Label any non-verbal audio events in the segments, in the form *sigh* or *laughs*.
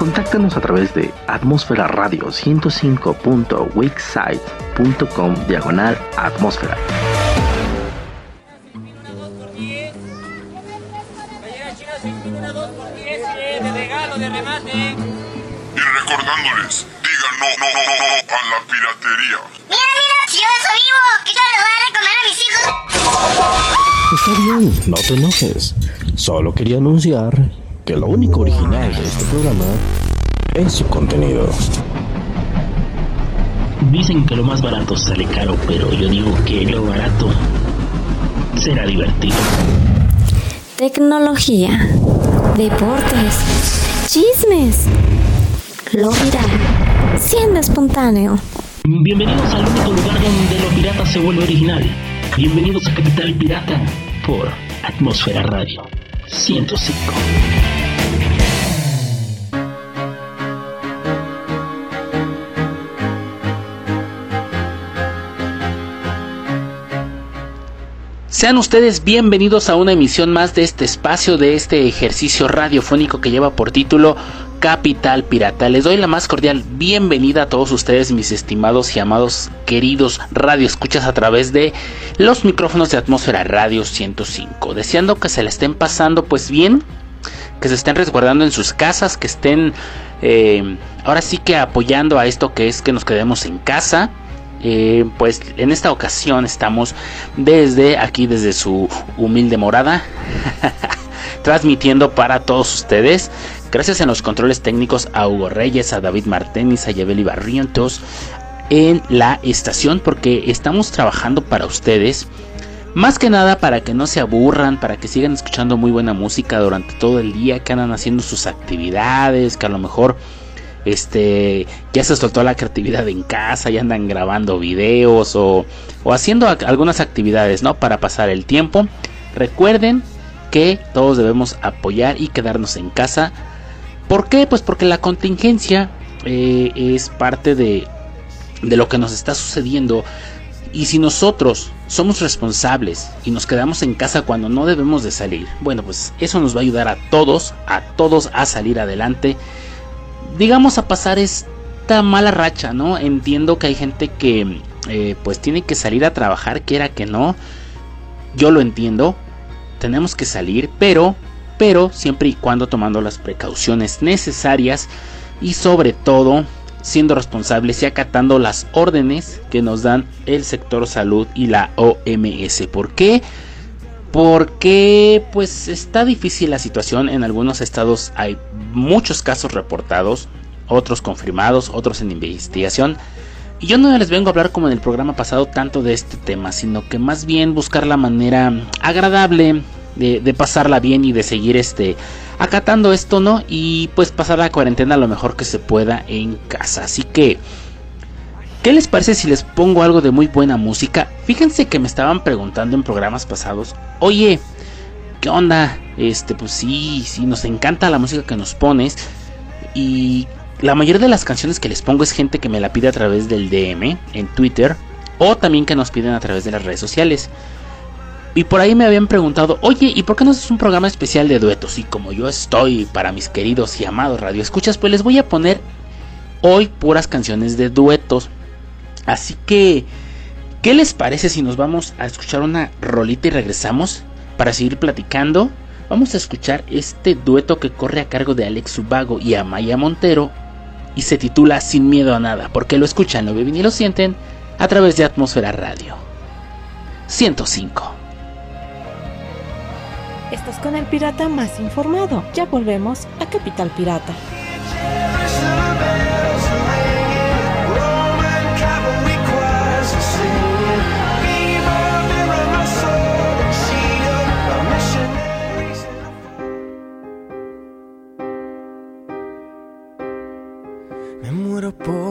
Contáctanos a través de atmósfera radio 105.wixsite.com diagonal atmósfera. Y recordándoles, digan no, no, no, no, a la piratería. Mira, mira, si yo soy vivo, ¿qué tal le voy a comer a mis hijos? Está bien, no te enojes. Solo quería anunciar que lo único original de este programa es su contenido. Dicen que lo más barato sale caro, pero yo digo que lo barato será divertido. Tecnología, deportes, chismes, lo viral, siendo espontáneo. Bienvenidos al único lugar donde lo pirata se vuelve original. Bienvenidos a Capital Pirata por Atmósfera Radio 105. Sean ustedes bienvenidos a una emisión más de este espacio, de este ejercicio radiofónico que lleva por título Capital Pirata. Les doy la más cordial bienvenida a todos ustedes, mis estimados y amados queridos radioescuchas a través de los micrófonos de Atmósfera Radio 105. Deseando que se la estén pasando pues bien, que se estén resguardando en sus casas, que estén eh, ahora sí que apoyando a esto que es que nos quedemos en casa eh, pues en esta ocasión estamos desde aquí, desde su humilde morada, *laughs* transmitiendo para todos ustedes. Gracias en los controles técnicos a Hugo Reyes, a David Martínez, a Yabeli Barrientos en la estación porque estamos trabajando para ustedes. Más que nada para que no se aburran, para que sigan escuchando muy buena música durante todo el día, que andan haciendo sus actividades, que a lo mejor este ya se soltó la creatividad en casa, ya andan grabando videos o, o haciendo algunas actividades, ¿no? Para pasar el tiempo. Recuerden que todos debemos apoyar y quedarnos en casa. ¿Por qué? Pues porque la contingencia eh, es parte de, de lo que nos está sucediendo. Y si nosotros somos responsables y nos quedamos en casa cuando no debemos de salir, bueno, pues eso nos va a ayudar a todos, a todos a salir adelante digamos, a pasar esta mala racha, ¿no? Entiendo que hay gente que eh, pues tiene que salir a trabajar, quiera que no. Yo lo entiendo. Tenemos que salir, pero, pero siempre y cuando tomando las precauciones necesarias y sobre todo siendo responsables y acatando las órdenes que nos dan el sector salud y la OMS. ¿Por qué? Pues está difícil la situación. En algunos estados hay muchos casos reportados otros confirmados otros en investigación. Y yo no les vengo a hablar como en el programa pasado tanto de este tema sino que más bien buscar la manera agradable de, pasarla bien y de seguir este acatando esto no y pues pasar la cuarentena lo mejor que se pueda en casa. Así que ¿Qué les parece si les pongo algo de muy buena música? Fíjense que me estaban preguntando en programas pasados, oye, ¿qué onda? Este, pues sí, sí, nos encanta la música que nos pones. Y la mayoría de las canciones que les pongo es gente que me la pide a través del DM en Twitter o también que nos piden a través de las redes sociales. Y por ahí me habían preguntado, oye, ¿y por qué no haces un programa especial de duetos? Y como yo estoy para mis queridos y amados radioescuchas, pues les voy a poner hoy puras canciones de duetos. Así que, ¿qué les parece si nos vamos a escuchar una rolita y regresamos para seguir platicando? Vamos a escuchar este dueto que corre a cargo de Alex Ubago y Amaya Montero y se titula Sin miedo a nada, porque lo escuchan, lo viven y lo sienten a través de Atmósfera Radio 105. Estás con el pirata más informado. Ya volvemos a Capital Pirata.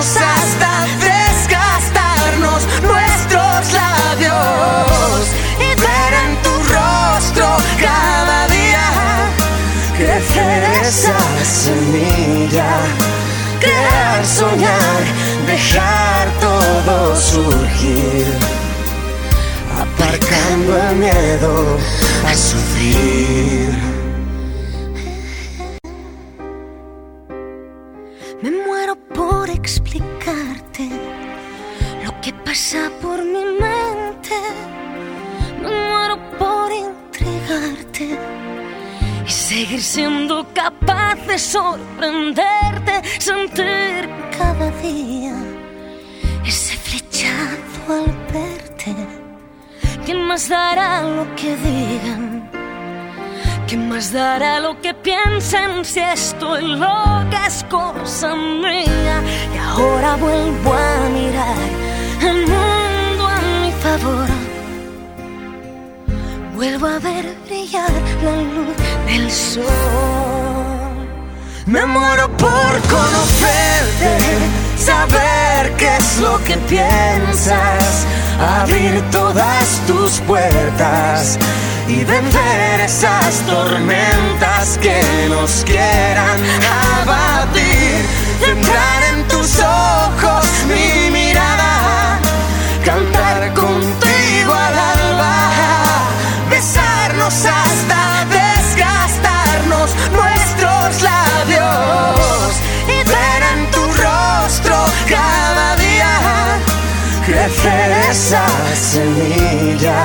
hasta desgastarnos nuestros labios y ver en tu rostro cada día crecer esa semilla, crear, soñar, dejar todo surgir, aparcando el miedo a sufrir. Explicarte lo que pasa por mi mente. Me muero por entregarte y seguir siendo capaz de sorprenderte, sentir cada día ese flechazo al verte. ¿Quién más dará lo que digan? ¿Quién más dará lo que piensen si estoy loca es cosa mía? Y ahora vuelvo a mirar el mundo a mi favor. Vuelvo a ver brillar la luz del sol. Me muero por conocerte, saber qué es lo que piensas, abrir todas tus puertas y vencer esas tormentas que nos quieran abatir. Centrar en tus ojos mi mirada, cantar contigo al alba, besarnos hasta desgastarnos nuestros labios y ver en tu rostro cada día crecer esa semilla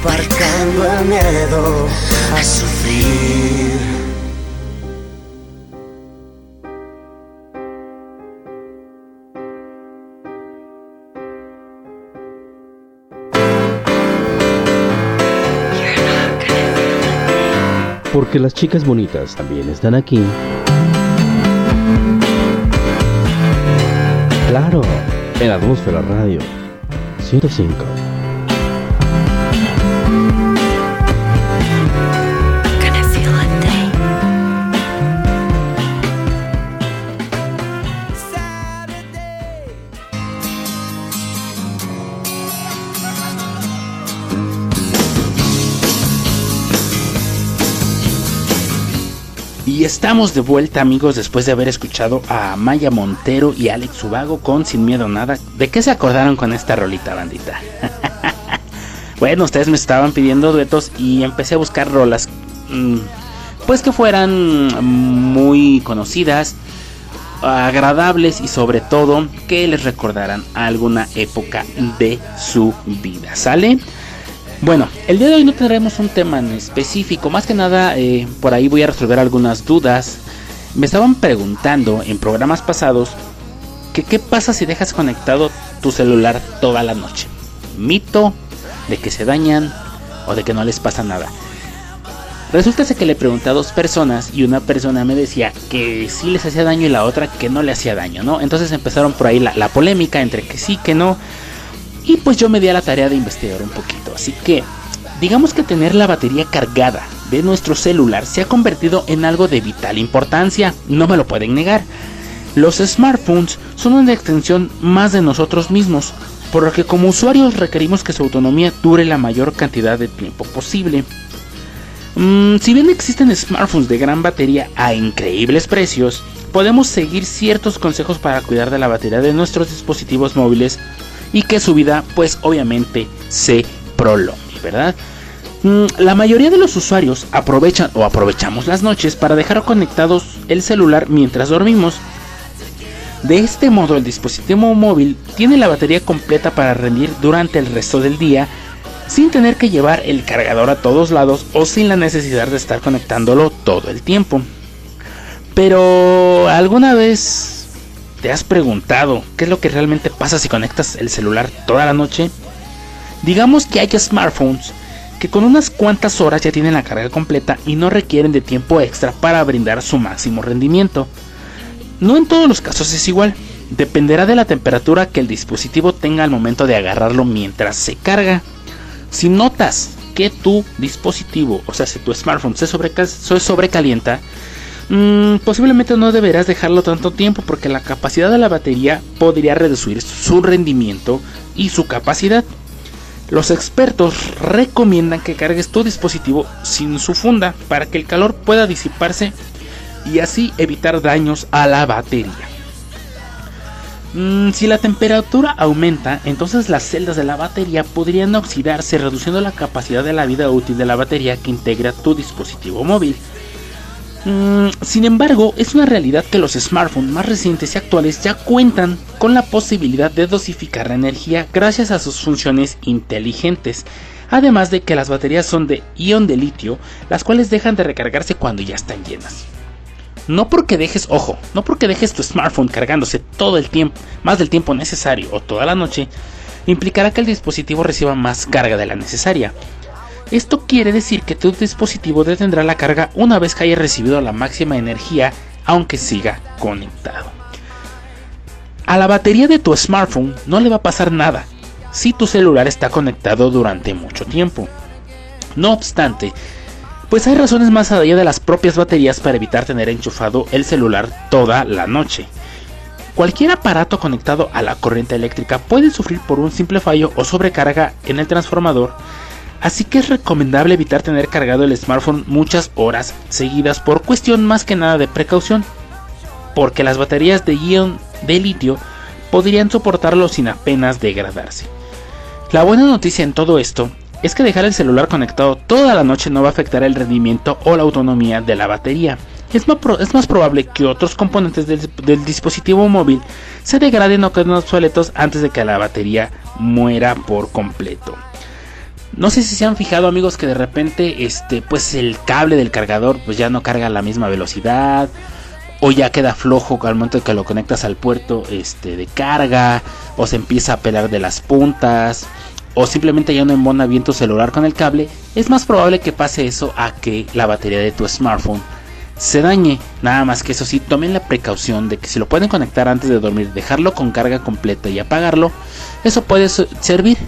aparcando el miedo a sufrir. Porque las chicas bonitas también están aquí. Claro, en Atmósfera Radio 105. Estamos de vuelta amigos después de haber escuchado a Maya Montero y Alex Ubago con Sin Miedo Nada. ¿De qué se acordaron con esta rolita bandita? *laughs* bueno, ustedes me estaban pidiendo duetos y empecé a buscar rolas mm, pues que fueran muy conocidas, agradables y sobre todo que les recordaran alguna época de su vida. ¿Sale? Bueno, el día de hoy no tendremos un tema en específico, más que nada eh, por ahí voy a resolver algunas dudas. Me estaban preguntando en programas pasados que qué pasa si dejas conectado tu celular toda la noche. Mito de que se dañan o de que no les pasa nada. Resulta que le pregunté a dos personas y una persona me decía que sí les hacía daño y la otra que no le hacía daño, ¿no? Entonces empezaron por ahí la, la polémica entre que sí, que no. Y pues yo me di a la tarea de investigar un poquito. Así que, digamos que tener la batería cargada de nuestro celular se ha convertido en algo de vital importancia. No me lo pueden negar. Los smartphones son una extensión más de nosotros mismos, por lo que como usuarios requerimos que su autonomía dure la mayor cantidad de tiempo posible. Mm, si bien existen smartphones de gran batería a increíbles precios, podemos seguir ciertos consejos para cuidar de la batería de nuestros dispositivos móviles y que su vida pues obviamente se prolongue, ¿verdad? Mm, la mayoría de los usuarios aprovechan o aprovechamos las noches para dejar conectados el celular mientras dormimos. De este modo el dispositivo móvil tiene la batería completa para rendir durante el resto del día sin tener que llevar el cargador a todos lados o sin la necesidad de estar conectándolo todo el tiempo. Pero alguna vez ¿Te has preguntado qué es lo que realmente pasa si conectas el celular toda la noche? Digamos que hay smartphones que con unas cuantas horas ya tienen la carga completa y no requieren de tiempo extra para brindar su máximo rendimiento. No en todos los casos es igual, dependerá de la temperatura que el dispositivo tenga al momento de agarrarlo mientras se carga. Si notas que tu dispositivo, o sea, si tu smartphone se, sobrecalienta, Mm, posiblemente no deberás dejarlo tanto tiempo porque la capacidad de la batería podría reducir su rendimiento y su capacidad. Los expertos recomiendan que cargues tu dispositivo sin su funda para que el calor pueda disiparse y así evitar daños a la batería. Mm, si la temperatura aumenta, entonces las celdas de la batería podrían oxidarse reduciendo la capacidad de la vida útil de la batería que integra tu dispositivo móvil. Mm, sin embargo, es una realidad que los smartphones más recientes y actuales ya cuentan con la posibilidad de dosificar la energía gracias a sus funciones inteligentes. Además de que las baterías son de ion de litio, las cuales dejan de recargarse cuando ya están llenas. No porque dejes, ojo, no porque dejes tu smartphone cargándose todo el tiempo, más del tiempo necesario o toda la noche, implicará que el dispositivo reciba más carga de la necesaria. Esto quiere decir que tu dispositivo detendrá la carga una vez que haya recibido la máxima energía aunque siga conectado. A la batería de tu smartphone no le va a pasar nada si tu celular está conectado durante mucho tiempo. No obstante, pues hay razones más allá de las propias baterías para evitar tener enchufado el celular toda la noche. Cualquier aparato conectado a la corriente eléctrica puede sufrir por un simple fallo o sobrecarga en el transformador Así que es recomendable evitar tener cargado el smartphone muchas horas seguidas por cuestión más que nada de precaución, porque las baterías de ion de litio podrían soportarlo sin apenas degradarse. La buena noticia en todo esto es que dejar el celular conectado toda la noche no va a afectar el rendimiento o la autonomía de la batería. Es más, probable que otros componentes del, del, dispositivo móvil se degraden o queden obsoletos antes de que la batería muera por completo. No sé si se han fijado amigos que de repente este pues el cable del cargador pues ya no carga a la misma velocidad o ya queda flojo al momento de que lo conectas al puerto este de carga o se empieza a pelar de las puntas o simplemente ya no embona bien tu celular con el cable, es más probable que pase eso a que la batería de tu smartphone se dañe. Nada más que eso sí, tomen la precaución de que si lo pueden conectar antes de dormir, dejarlo con carga completa y apagarlo, eso puede servir.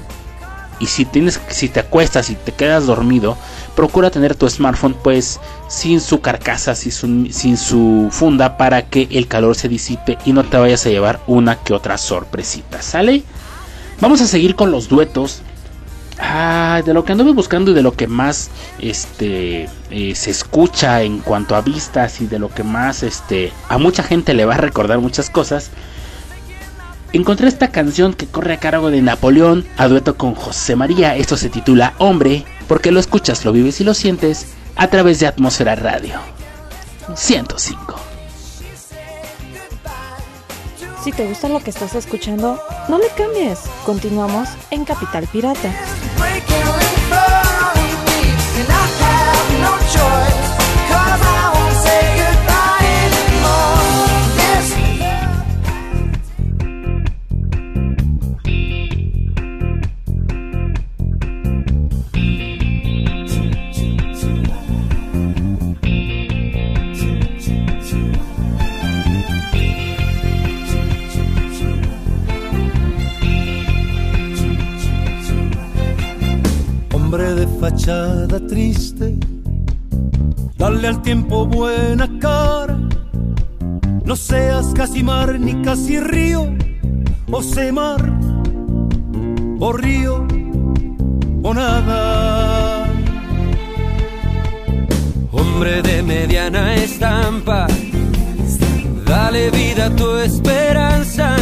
Y si tienes, si te acuestas y te quedas dormido, procura tener tu smartphone pues sin su carcasa, sin su, funda para que el calor se disipe y no te vayas a llevar una que otra sorpresita. ¿Sale? Vamos a seguir con los duetos. Ah, de lo que anduve buscando y de lo que más este eh, se escucha en cuanto a vistas y de lo que más este a mucha gente le va a recordar muchas cosas. Encontré esta canción que corre a cargo de Napoleón a dueto con José María. Esto se titula Hombre, porque lo escuchas, lo vives y lo sientes a través de Atmósfera Radio 105. Si te gusta lo que estás escuchando, no le cambies. Continuamos en Capital Pirata. Hombre de fachada triste, dale al tiempo buena cara, no seas casi mar ni casi río, o sé mar, o río, o nada. Hombre de mediana estampa, dale vida a tu esperanza,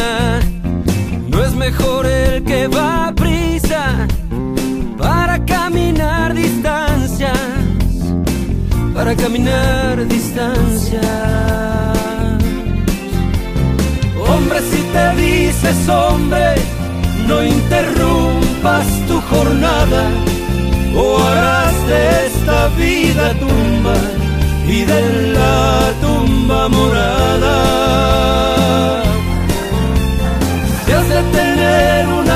no es mejor el que va a prisa caminar distancias, para caminar distancias. Hombre, si te dices hombre, no interrumpas tu jornada, o harás de esta vida tumba y de la tumba morada. Si has tener rosa,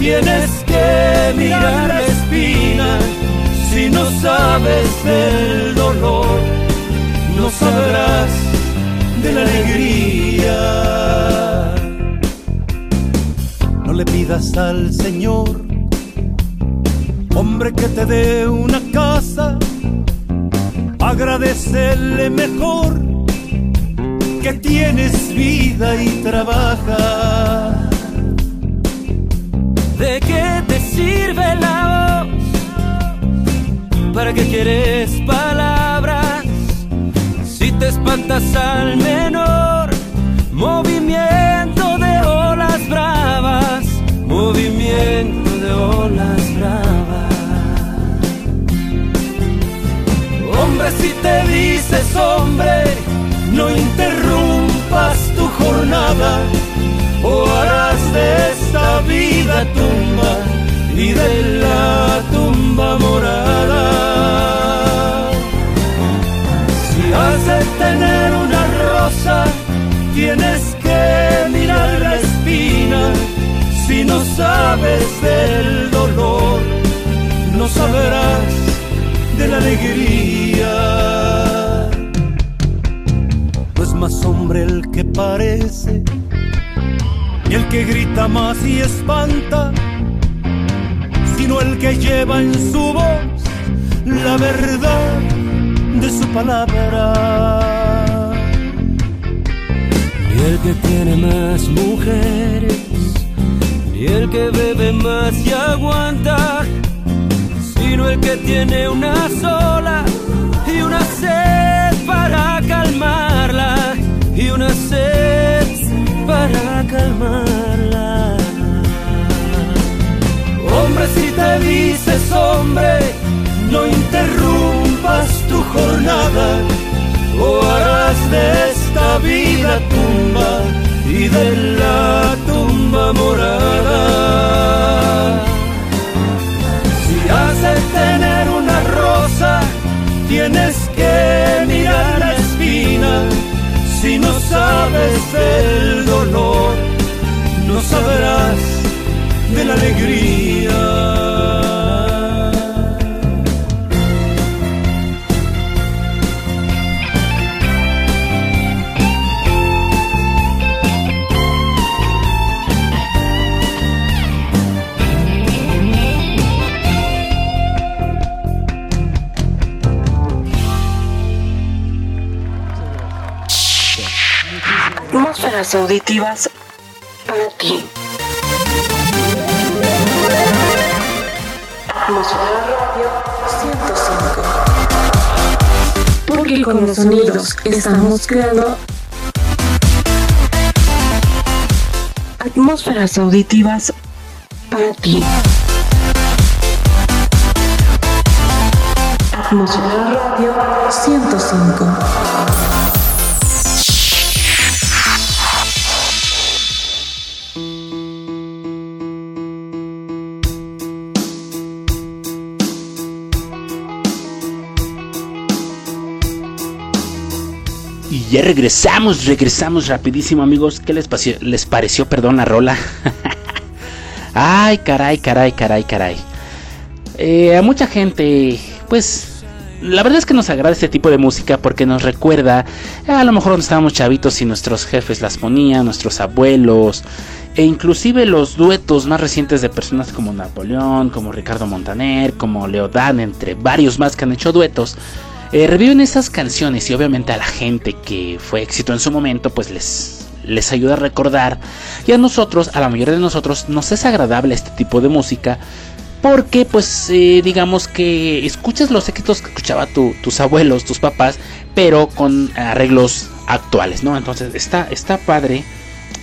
tienes que mirar la espina. Si no sabes del dolor, no sabrás de la alegría. No le pidas al Señor, hombre, que te dé una casa. Agradecele mejor que tienes vida y trabaja. Sirve la voz? ¿Para qué quieres palabras? Si te espantas al menor movimiento de olas bravas, movimiento de olas bravas. Hombre, si te dices hombre, no interrumpas tu jornada o harás de esta vida tumba y de la tumba morada. Si de tener una rosa, tienes que mirar la espina. Si no sabes del dolor, no sabrás de la alegría. No es más hombre el que parece y el que grita más y espanta, el que lleva en su voz la verdad de su palabra. Ni el que tiene más mujeres, ni el que bebe más y aguanta, sino el que tiene una sola y una sed para calmarla y una sed para calmarla. Si te dices hombre, no interrumpas tu jornada, o harás de esta vida tumba y de la tumba morada. Si has de tener una rosa, tienes que mirar la espina si no sabes del dolor, no sabrás de la alegría. Atmósferas auditivas Porque con los sonidos estamos creando atmósferas auditivas para ti. Atmósfera Radio 105. Ya regresamos, regresamos rapidísimo amigos. ¿Qué les, pareció, les pareció, perdón, la rola? *laughs* Ay, caray, caray, caray, caray. Eh, a mucha gente, pues, la verdad es que nos agrada este tipo de música porque nos recuerda a lo mejor cuando estábamos chavitos y nuestros jefes las ponían, nuestros abuelos, e inclusive los duetos más recientes de personas como Napoleón, como Ricardo Montaner, como Leodán, entre varios más que han hecho duetos. Eh, reviven esas canciones y obviamente a la gente que fue éxito en su momento pues les, les ayuda a recordar y a nosotros, a la mayoría de nosotros nos es agradable este tipo de música porque pues eh, digamos que escuchas los éxitos que escuchaba tu, tus abuelos, tus papás, pero con arreglos actuales, ¿no? Entonces está, está padre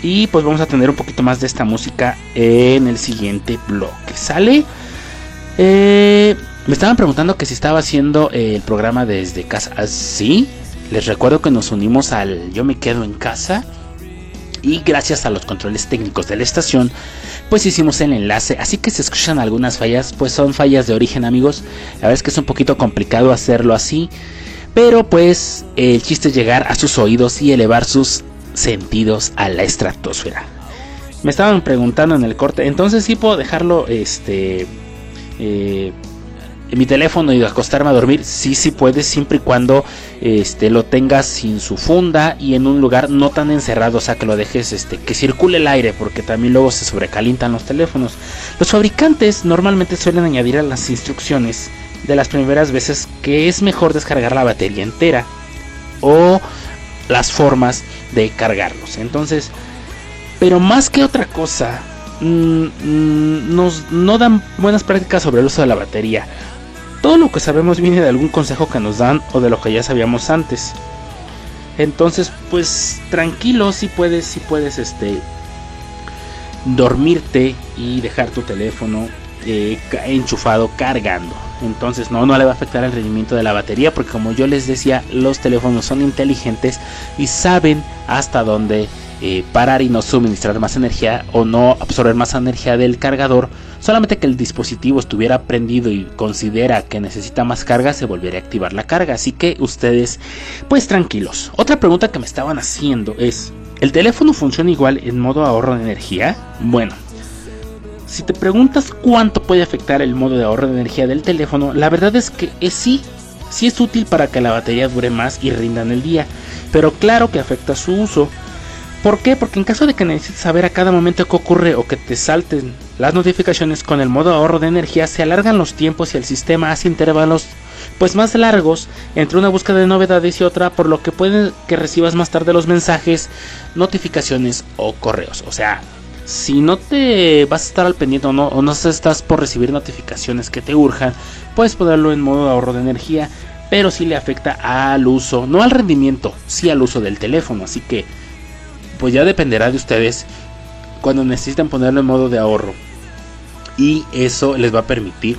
y pues vamos a tener un poquito más de esta música en el siguiente bloque, ¿sale? Eh, me estaban preguntando que si estaba haciendo el programa desde casa. ¿Ah, Sí, les recuerdo que nos unimos al Yo me quedo en casa. Y gracias a los controles técnicos de la estación, pues hicimos el enlace. Así que si escuchan algunas fallas, pues son fallas de origen, amigos. La verdad es que es un poquito complicado hacerlo así. Pero pues el chiste es llegar a sus oídos y elevar sus sentidos a la estratosfera. Me estaban preguntando en el corte, entonces sí puedo dejarlo este eh, mi teléfono y acostarme a dormir, sí, sí puedes, siempre y cuando este, lo tengas sin su funda y en un lugar no tan encerrado, o sea, que lo dejes, este, que circule el aire, porque también luego se sobrecalientan los teléfonos. Los fabricantes normalmente suelen añadir a las instrucciones de las primeras veces que es mejor descargar la batería entera o las formas de cargarlos. Entonces, pero más que otra cosa, mm, nos no dan buenas prácticas sobre el uso de la batería. Todo lo que sabemos viene de algún consejo que nos dan o de lo que ya sabíamos antes. Entonces, pues tranquilo, si puedes, si puedes, este, dormirte y dejar tu teléfono eh, enchufado cargando. Entonces no, no le va a afectar el rendimiento de la batería porque como yo les decía, los teléfonos son inteligentes y saben hasta dónde eh, parar y no suministrar más energía o no absorber más energía del cargador. Solamente que el dispositivo estuviera prendido y considera que necesita más carga, se volvería a activar la carga. Así que ustedes, pues tranquilos. Otra pregunta que me estaban haciendo es, ¿el teléfono funciona igual en modo ahorro de energía? Bueno, si te preguntas cuánto puede afectar el modo de ahorro de energía del teléfono, la verdad es que es sí, sí es útil para que la batería dure más y rinda en el día, pero claro que afecta su uso. ¿Por qué? Porque en caso de que necesites saber a cada momento qué ocurre o que te salten las notificaciones con el modo ahorro de energía, se alargan los tiempos y el sistema hace intervalos pues más largos entre una búsqueda de novedades y otra, por lo que puede que recibas más tarde los mensajes, notificaciones o correos. O sea, si no te vas a estar al pendiente o no, o no estás por recibir notificaciones que te urjan, puedes ponerlo en modo de ahorro de energía, pero sí le afecta al uso, no al rendimiento, sí al uso del teléfono. Así que, pues ya dependerá de ustedes cuando necesiten ponerlo en modo de ahorro. Y eso les va a permitir,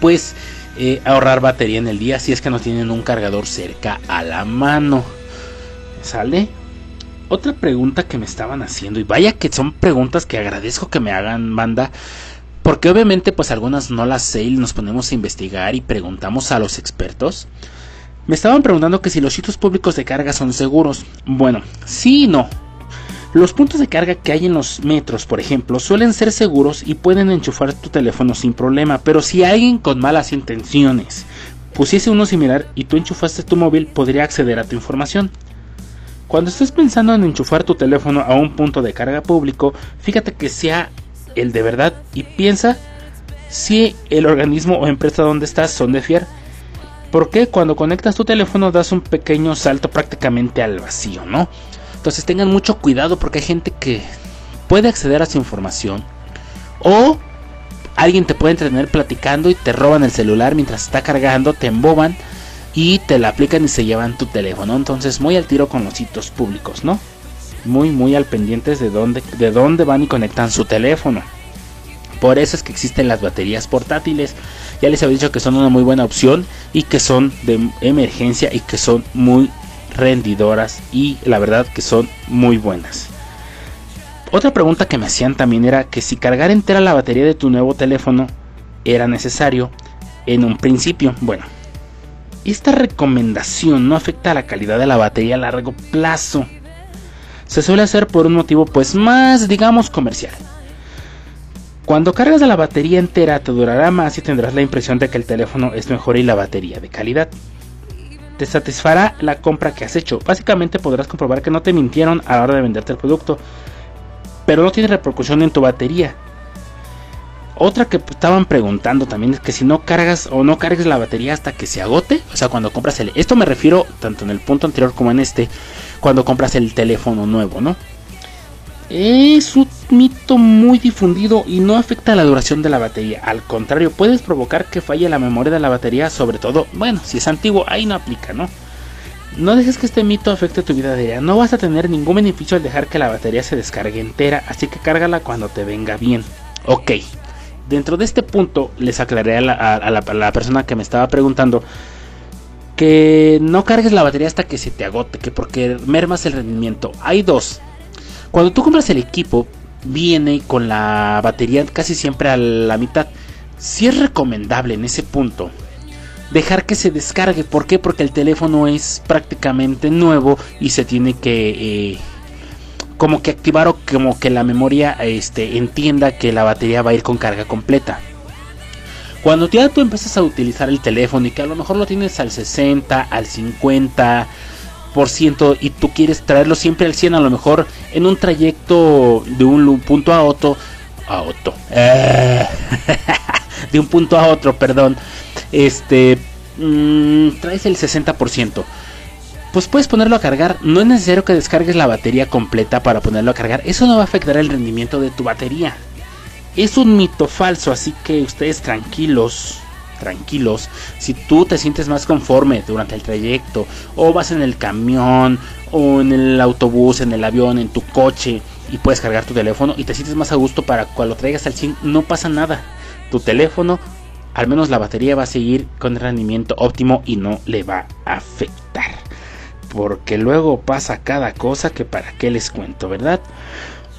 pues, eh, ahorrar batería en el día si es que no tienen un cargador cerca a la mano. ¿Sale? Otra pregunta que me estaban haciendo, y vaya que son preguntas que agradezco que me hagan, banda, porque obviamente pues algunas no las sé y nos ponemos a investigar y preguntamos a los expertos. Me estaban preguntando que si los sitios públicos de carga son seguros. Bueno, sí y no. Los puntos de carga que hay en los metros, por ejemplo, suelen ser seguros y pueden enchufar tu teléfono sin problema, pero si alguien con malas intenciones pusiese uno similar y tú enchufaste tu móvil, podría acceder a tu información. Cuando estés pensando en enchufar tu teléfono a un punto de carga público, fíjate que sea el de verdad y piensa si el organismo o empresa donde estás son de fiar. Porque cuando conectas tu teléfono das un pequeño salto prácticamente al vacío, ¿no? Entonces tengan mucho cuidado porque hay gente que puede acceder a su información o alguien te puede entretener platicando y te roban el celular mientras está cargando, te emboban y te la aplican y se llevan tu teléfono. Entonces muy al tiro con los sitios públicos, ¿no? Muy muy al pendientes de dónde, de dónde van y conectan su teléfono. Por eso es que existen las baterías portátiles. Ya les había dicho que son una muy buena opción y que son de emergencia y que son muy rendidoras y la verdad que son muy buenas. Otra pregunta que me hacían también era que si cargar entera la batería de tu nuevo teléfono era necesario en un principio. Bueno, esta recomendación no afecta a la calidad de la batería a largo plazo. Se suele hacer por un motivo pues más digamos comercial. Cuando cargas la batería entera te durará más y tendrás la impresión de que el teléfono es mejor y la batería de calidad te satisfará la compra que has hecho. Básicamente podrás comprobar que no te mintieron a la hora de venderte el producto, pero no tiene repercusión en tu batería. Otra que estaban preguntando también es que si no cargas o no cargues la batería hasta que se agote, o sea, cuando compras el... Esto me refiero tanto en el punto anterior como en este, cuando compras el teléfono nuevo, ¿no? Es un mito muy difundido y no afecta la duración de la batería. Al contrario, puedes provocar que falle la memoria de la batería, sobre todo, bueno, si es antiguo, ahí no aplica, ¿no? No dejes que este mito afecte tu vida diaria. No vas a tener ningún beneficio al dejar que la batería se descargue entera, así que cárgala cuando te venga bien. Ok, dentro de este punto les aclaré a la, a la persona que me estaba preguntando que no cargues la batería hasta que se te agote, que porque mermas el rendimiento. Hay dos. Cuando tú compras el equipo, viene con la batería casi siempre a la mitad. Si es recomendable en ese punto dejar que se descargue. ¿Por qué? Porque el teléfono es prácticamente nuevo y se tiene que eh, como que activar o como que la memoria este, entienda que la batería va a ir con carga completa. Cuando ya tú empiezas a utilizar el teléfono y que a lo mejor lo tienes al 60, al 50, y tú quieres traerlo siempre al 100 a lo mejor en un trayecto de un punto a otro a otro. *laughs* De un punto a otro perdón. Este mm, traes el 60% pues puedes ponerlo a cargar. No es necesario que descargues la batería completa para ponerlo a cargar. Eso no va a afectar el rendimiento de tu batería. Es un mito falso así que ustedes tranquilos tranquilos. Si tú te sientes más conforme durante el trayecto, o vas en el camión, o en el autobús, en el avión, en tu coche, y puedes cargar tu teléfono y te sientes más a gusto para cuando lo traigas al 100, no pasa nada. Tu teléfono, al menos la batería va a seguir con el rendimiento óptimo y no le va a afectar. Porque luego pasa cada cosa que para qué les cuento, ¿verdad?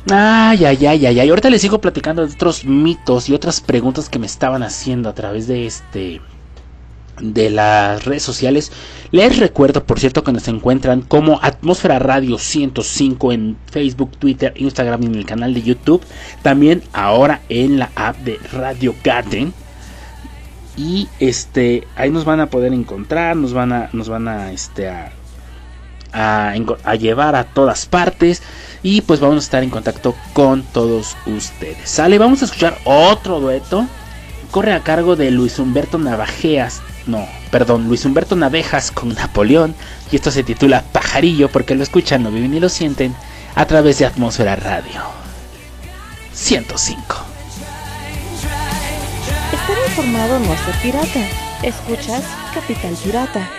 Ay, ay, ay, ay, ay. Ahorita les sigo platicando de otros mitos y otras preguntas que me estaban haciendo a través de este de las redes sociales. Les recuerdo, por cierto, que nos encuentran como Atmósfera Radio 105 en Facebook, Twitter, Instagram y en el canal de YouTube. También ahora en la app de Radio Garden. Y este, ahí nos van a poder encontrar, nos van a, nos van a, este, a, llevar a todas partes. Y pues vamos a estar en contacto con todos ustedes. Sale, vamos a escuchar otro dueto. Corre a cargo de Luis Humberto Navajeas. No, perdón, Luis Humberto Navejas con Napoleón. Y esto se titula Pajarillo porque lo escuchan, lo viven y lo sienten a través de Atmósfera Radio 105. Estar informado no ser pirata. Escuchas Capital Pirata.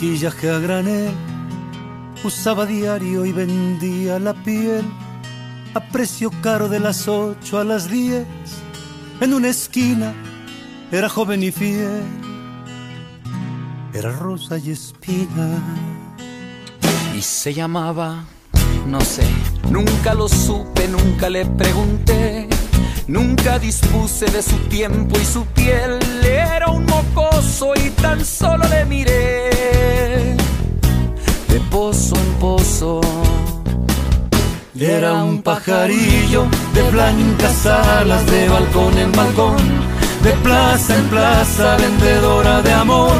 Maquillaje a granel, usaba diario y vendía la piel a precio caro de las 8 a las 10 en una esquina era joven y fiel, era rosa y espina. Y se llamaba, no sé, nunca lo supe, nunca le pregunté. Nunca dispuse de su tiempo y su piel. Era un mocoso y tan solo le miré. De pozo en pozo. Era un pajarillo de blancas alas, de balcón en balcón, de plaza en plaza, vendedora de amor,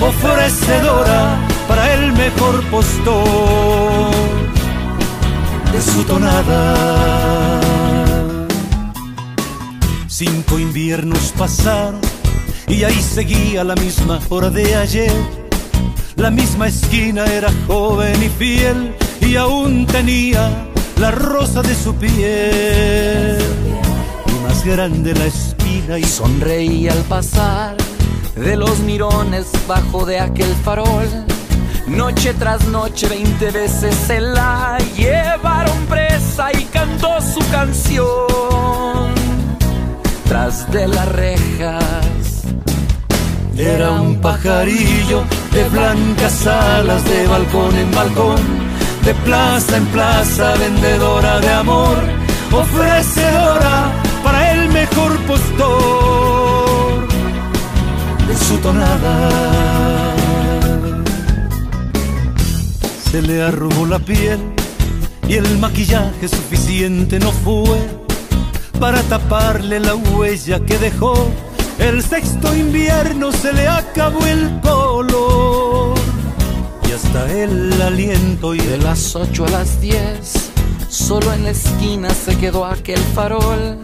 ofrecedora para el mejor postor de su tonada. Cinco inviernos pasaron y ahí seguía la misma hora de ayer. La misma esquina era joven y fiel y aún tenía la rosa de su piel. Y más grande la espina y sonreía al pasar de los mirones bajo de aquel farol. Noche tras noche, veinte veces se la llevaron presa y cantó su canción tras de las rejas. Era un pajarillo de blancas alas, de balcón en balcón, de plaza en plaza, vendedora de amor, ofrecedora para el mejor postor de su tonada. Se le arrugó la piel y el maquillaje suficiente no fue para taparle la huella que dejó. El sexto invierno se le acabó el color y hasta el aliento y de las ocho a las diez. Solo en la esquina se quedó aquel farol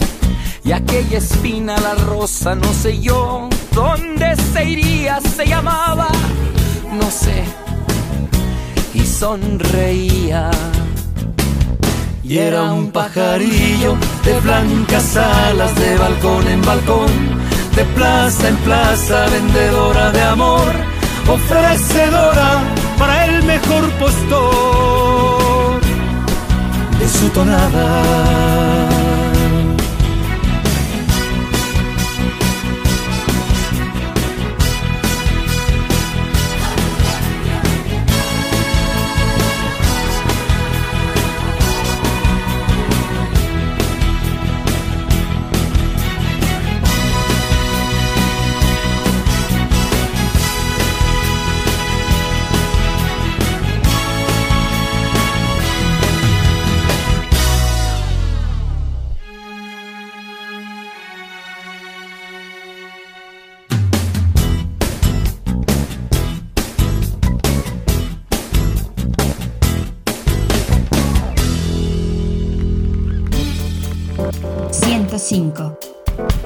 y aquella espina, la rosa, no sé yo dónde se iría, se llamaba, no sé, y sonreía. Y era un pajarillo de blancas alas, de balcón en balcón, de plaza en plaza, vendedora de amor, ofrecedora para el mejor postor de su tonada.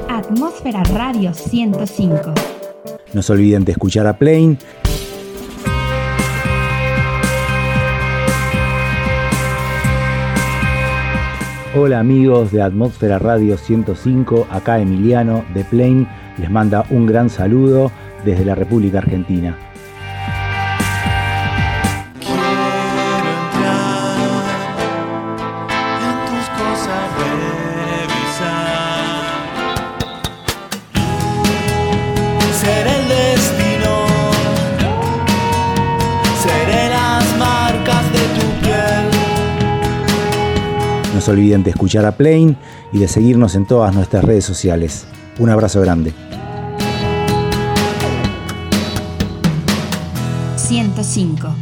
Atmósfera Radio 105. No se olviden de escuchar a Plane. Hola amigos de Atmósfera Radio 105, acá Emiliano de Plane les manda un gran saludo desde la República Argentina. Se olviden de escuchar a Plane y de seguirnos en todas nuestras redes sociales. Un abrazo grande. 105.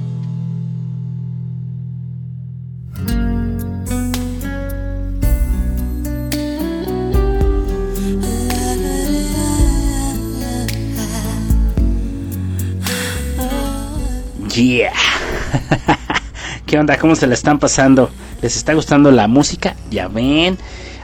Yeah. *laughs* ¿Qué onda? ¿Cómo se la están pasando? ¿Les está gustando la música? Ya ven.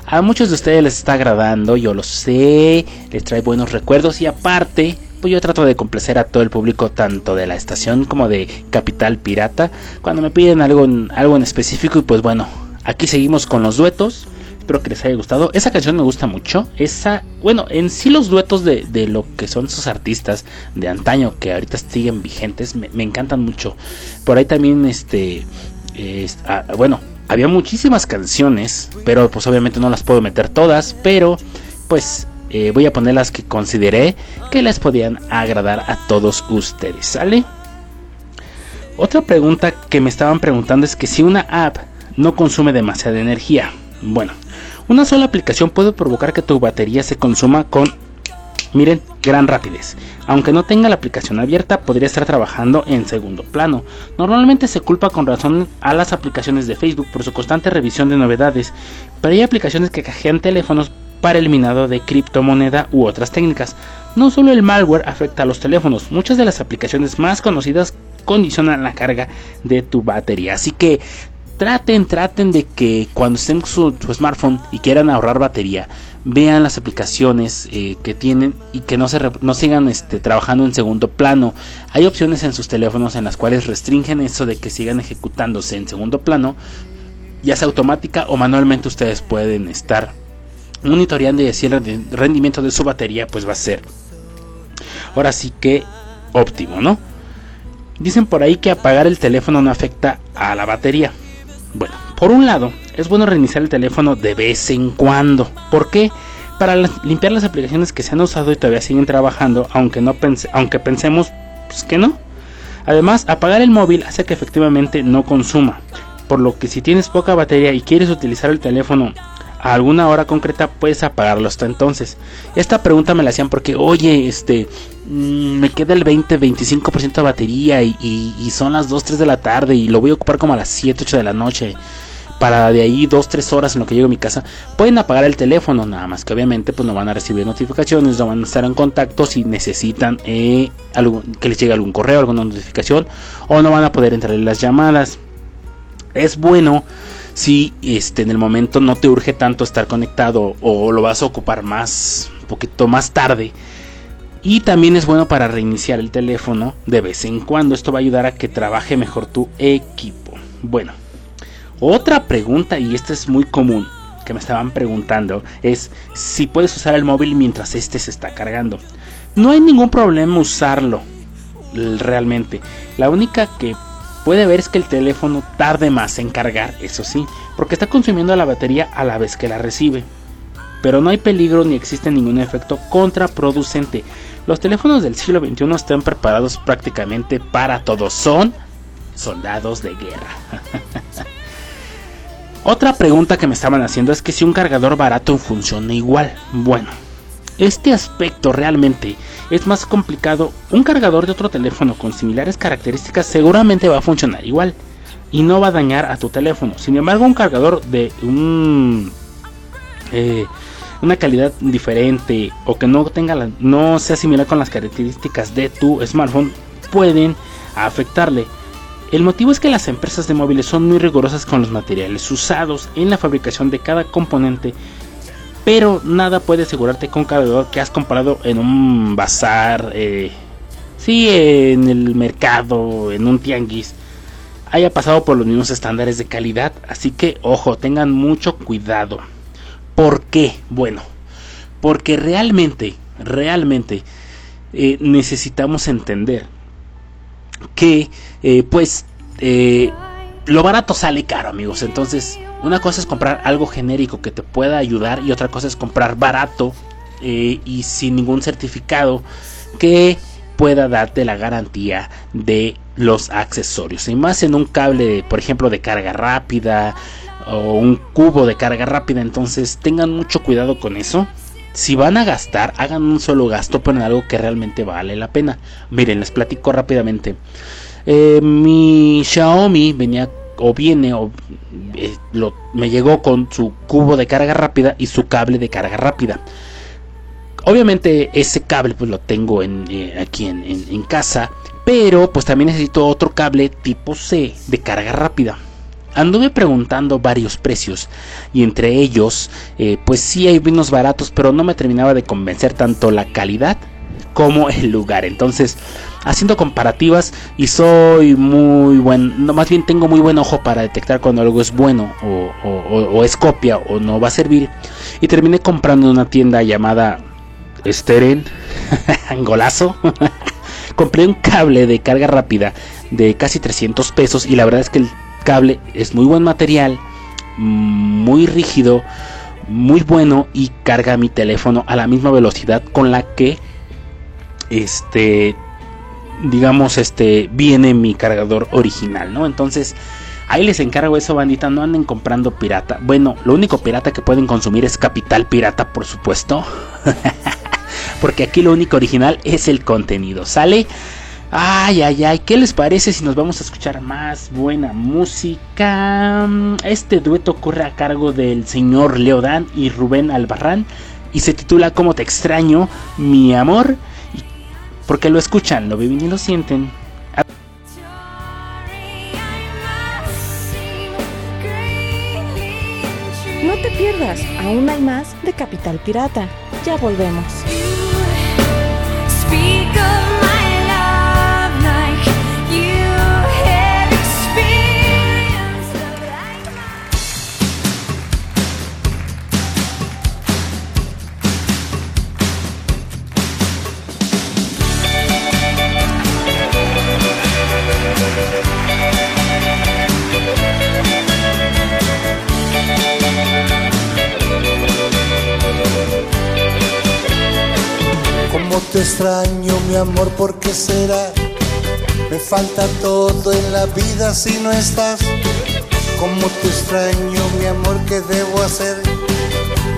A muchos de ustedes les está agradando, yo lo sé. Les trae buenos recuerdos y aparte, pues yo trato de complacer a todo el público, tanto de la estación como de Capital Pirata, cuando me piden algo en, algo en específico. Y pues bueno, aquí seguimos con los duetos. Espero que les haya gustado. Esa canción me gusta mucho. Esa, bueno, en sí los duetos de, de lo que son esos artistas de antaño que ahorita siguen vigentes me, encantan mucho. Por ahí también, este, es, ah, bueno, había muchísimas canciones, pero pues obviamente no las puedo meter todas, pero pues eh, voy a poner las que consideré que les podían agradar a todos ustedes, ¿sale? Otra pregunta que me estaban preguntando es que si una app no consume demasiada energía. Bueno, una sola aplicación puede provocar que tu batería se consuma con, miren, gran rapidez. Aunque no tenga la aplicación abierta, podría estar trabajando en segundo plano. Normalmente se culpa con razón a las aplicaciones de Facebook por su constante revisión de novedades, pero hay aplicaciones que cajean teléfonos para eliminado de criptomoneda u otras técnicas. No solo el malware afecta a los teléfonos, muchas de las aplicaciones más conocidas condicionan la carga de tu batería. Así que traten, traten de que cuando estén con su, smartphone y quieran ahorrar batería, vean las aplicaciones eh, que tienen y que no, se no sigan este, trabajando en segundo plano. Hay opciones en sus teléfonos en las cuales restringen eso de que sigan ejecutándose en segundo plano, ya sea automática o manualmente ustedes pueden estar monitoreando y decir el rendimiento de su batería pues va a ser ahora sí que óptimo, ¿no? Dicen por ahí que apagar el teléfono no afecta a la batería. Bueno, por un lado, es bueno reiniciar el teléfono de vez en cuando. ¿Por qué? Para limpiar las aplicaciones que se han usado y todavía siguen trabajando, aunque, no aunque pensemos pues, que no. Además, apagar el móvil hace que efectivamente no consuma. Por lo que si tienes poca batería y quieres utilizar el teléfono a alguna hora concreta puedes apagarlo hasta entonces. Esta pregunta me la hacían porque, oye, este, mm, me queda el 20-25% de batería y, son las 2-3 de la tarde y lo voy a ocupar como a las 7-8 de la noche. Para de ahí 2-3 horas en lo que llego a mi casa, pueden apagar el teléfono, nada más que obviamente pues no van a recibir notificaciones, no van a estar en contacto si necesitan eh, que les llegue algún correo, alguna notificación, o no van a poder entrar en las llamadas. Es bueno si este, en el momento no te urge tanto estar conectado o lo vas a ocupar más, un poquito más tarde. Y también es bueno para reiniciar el teléfono de vez en cuando. Esto va a ayudar a que trabaje mejor tu equipo. Bueno, otra pregunta, y esta es muy común, que me estaban preguntando, es si puedes usar el móvil mientras este se está cargando. No hay ningún problema usarlo realmente. La única que puede ver es que el teléfono tarde más en cargar, eso sí, porque está consumiendo la batería a la vez que la recibe. Pero no hay peligro ni existe ningún efecto contraproducente. Los teléfonos del siglo XXI están preparados prácticamente para todo. Son soldados de guerra. *laughs* Otra pregunta que me estaban haciendo es que si un cargador barato funciona igual. Bueno, este aspecto realmente es más complicado. Un cargador de otro teléfono con similares características seguramente va a funcionar igual y no va a dañar a tu teléfono. Sin embargo, un cargador de un, eh, una calidad diferente o que no tenga la, no sea similar con las características de tu smartphone pueden afectarle. El motivo es que las empresas de móviles son muy rigurosas con los materiales usados en la fabricación de cada componente pero nada puede asegurarte con cargador que has comprado en un bazar, eh, sí, en el mercado, en un tianguis, haya pasado por los mismos estándares de calidad. Así que, ojo, tengan mucho cuidado. ¿Por qué? Bueno, porque realmente, realmente eh, necesitamos entender que, eh, pues, lo barato sale caro, amigos. Entonces, una cosa es comprar algo genérico que te pueda ayudar y otra cosa es comprar barato eh, y sin ningún certificado que pueda darte la garantía de los accesorios. Y más en un cable, por ejemplo, de carga rápida o un cubo de carga rápida. Entonces tengan mucho cuidado con eso. Si van a gastar, hagan un solo gasto, pero en algo que realmente vale la pena. Miren, les platico rápidamente. Eh, mi Xiaomi venía o viene o eh, me llegó con su cubo de carga rápida y su cable de carga rápida. Obviamente ese cable pues lo tengo en, eh, aquí en, casa, pero pues también necesito otro cable tipo C de carga rápida. Anduve preguntando varios precios y entre ellos eh, pues sí hay vinos baratos, pero no me terminaba de convencer tanto la calidad como el lugar. Entonces, haciendo comparativas y soy muy buen, más bien tengo muy buen ojo para detectar cuando algo es bueno o, es copia o no va a servir. Y terminé comprando una tienda llamada Steren, *laughs* Angolazo. *laughs* Compré un cable de carga rápida de casi 300 pesos y la verdad es que el cable es muy buen material, muy rígido muy bueno y carga mi teléfono a la misma velocidad con la que este digamos este viene mi cargador original, ¿no? Entonces, ahí les encargo eso, bandita, no anden comprando pirata. Bueno, lo único pirata que pueden consumir es Capital Pirata, por supuesto. *laughs* Porque aquí lo único original es el contenido, ¿sale? Ay, ay, ay, ¿qué les parece si nos vamos a escuchar más buena música? Este dueto corre a cargo del señor Leodán y Rubén Albarrán y se titula Cómo te extraño, mi amor, porque lo escuchan, lo viven y lo sienten. No te pierdas, aún hay más de Capital Pirata. Ya volvemos. Cómo te extraño, mi amor, ¿por qué será? Me falta todo en la vida si no estás. Cómo te extraño, mi amor, ¿qué debo hacer?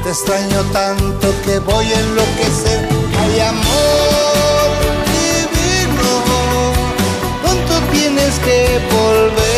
Te extraño tanto que voy a enloquecer. Ay, amor divino, pronto tienes que volver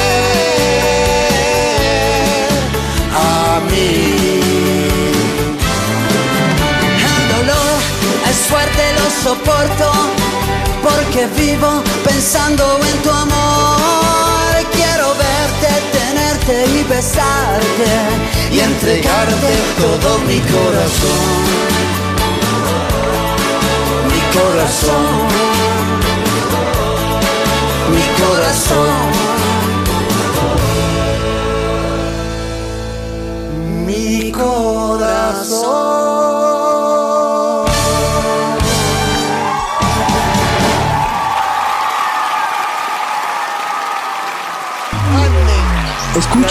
es fuerte, lo soporto, porque vivo pensando en tu amor. Quiero verte, tenerte y besarte y entregarte todo mi corazón. Mi corazón. Mi corazón.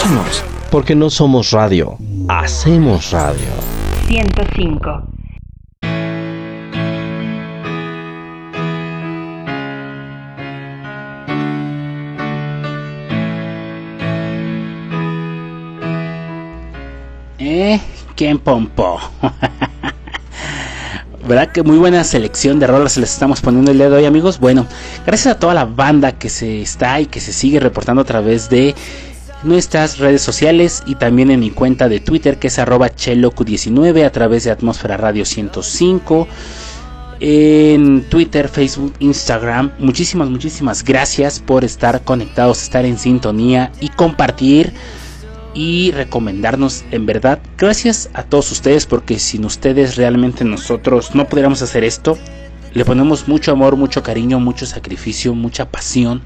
Escúchanos, porque no somos radio, hacemos radio. 105. ¿Eh? ¿Quién pompó? ¿Verdad que muy buena selección de rolas les estamos poniendo el día de hoy, amigos? Bueno, gracias a toda la banda que se está y que se sigue reportando a través de nuestras redes sociales y también en mi cuenta de Twitter que es arroba chelocu19 a través de Atmósfera Radio 105 en Twitter, Facebook, Instagram. Muchísimas, muchísimas gracias por estar conectados, estar en sintonía y compartir y recomendarnos en verdad. Gracias a todos ustedes porque sin ustedes realmente nosotros no pudiéramos hacer esto. le ponemos mucho amor, mucho cariño, mucho sacrificio, mucha pasión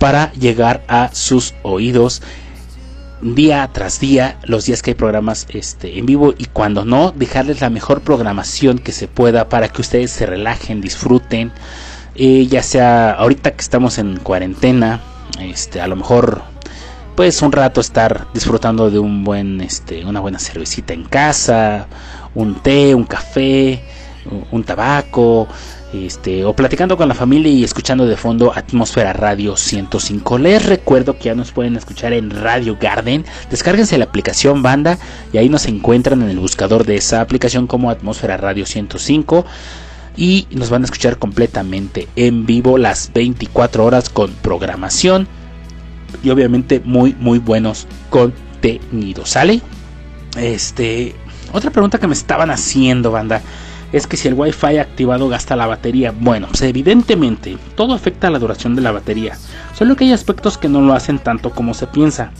para llegar a sus oídos día tras día, los días que hay programas este, en vivo y cuando no, dejarles la mejor programación que se pueda para que ustedes se relajen, disfruten, eh, ya sea ahorita que estamos en cuarentena, este, a lo mejor pues un rato estar disfrutando de un buen, este, una buena cervecita en casa, un té, un café, un tabaco, este, o platicando con la familia y escuchando de fondo Atmósfera Radio 105. Les recuerdo que ya nos pueden escuchar en Radio Garden. Descárguense la aplicación banda y ahí nos encuentran en el buscador de esa aplicación como Atmósfera Radio 105 y nos van a escuchar completamente en vivo las 24 horas con programación y obviamente muy muy buenos contenidos. ¿Sale? Este, otra pregunta que me estaban haciendo, banda es que si el Wi-Fi activado gasta la batería. Bueno, pues evidentemente todo afecta a la duración de la batería, solo que hay aspectos que no lo hacen tanto como se piensa.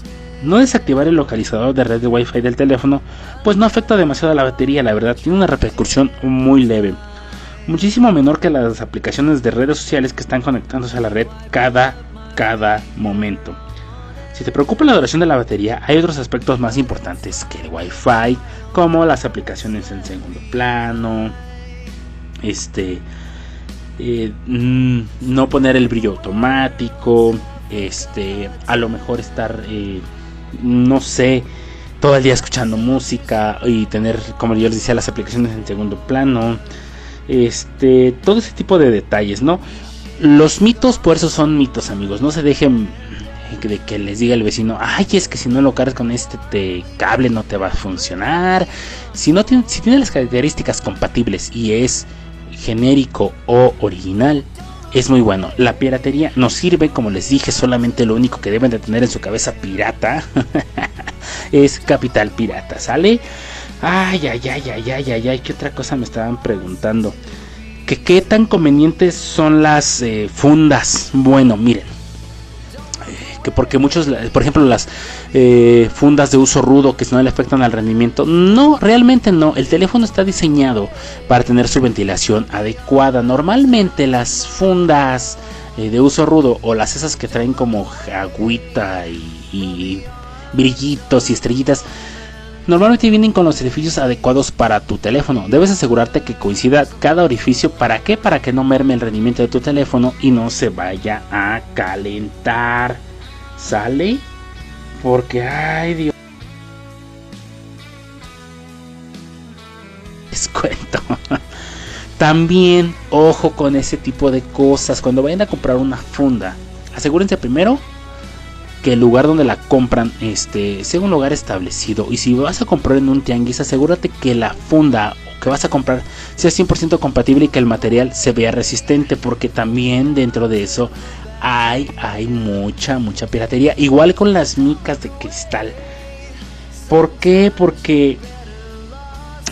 No desactivar el localizador de red de Wi-Fi del teléfono, pues no afecta demasiado a la batería, la verdad, tiene una repercusión muy leve. Muchísimo menor que las aplicaciones de redes sociales que están conectándose a la red cada, cada momento. Si te preocupa la duración de la batería, hay otros aspectos más importantes que el Wi-Fi, como las aplicaciones en segundo plano, este, eh, mm, no poner el brillo automático, este, a lo mejor estar, eh, no sé, todo el día escuchando música y tener, como yo les decía, las aplicaciones en segundo plano, este, todo ese tipo de detalles, ¿no? Los mitos, por eso son mitos, amigos. No se dejen de que les diga el vecino, ay, es que si no lo cargas con este cable no te va a funcionar. Si, no tiene, si tiene las características compatibles y es genérico o original, es muy bueno. La piratería nos sirve, como les dije, solamente lo único que deben de tener en su cabeza pirata *laughs* es capital pirata, ¿sale? Ay, ay, ay, ay, ay, ay, ay, ¿qué otra cosa me estaban preguntando? ¿Que qué tan convenientes son las eh, fundas? Bueno, miren que porque muchos, por ejemplo, las eh, fundas de uso rudo que no le afectan al rendimiento, no, realmente no, el teléfono está diseñado para tener su ventilación adecuada. Normalmente las fundas eh, de uso rudo o las esas que traen como agüita y, brillitos y estrellitas, Normalmente vienen con los orificios adecuados para tu teléfono. Debes asegurarte que coincida cada orificio. ¿Para qué? Para que no merme el rendimiento de tu teléfono y no se vaya a calentar sale porque, ay Dios. *laughs* Les cuento. También, ojo con ese tipo de cosas. Cuando vayan a comprar una funda, asegúrense primero que el lugar donde la compran este, sea un lugar establecido. Y si vas a comprar en un tianguis, asegúrate que la funda que vas a comprar sea 100% compatible y que el material se vea resistente. Porque también dentro de eso hay, hay mucha, mucha piratería. Igual con las micas de cristal. ¿Por qué? Porque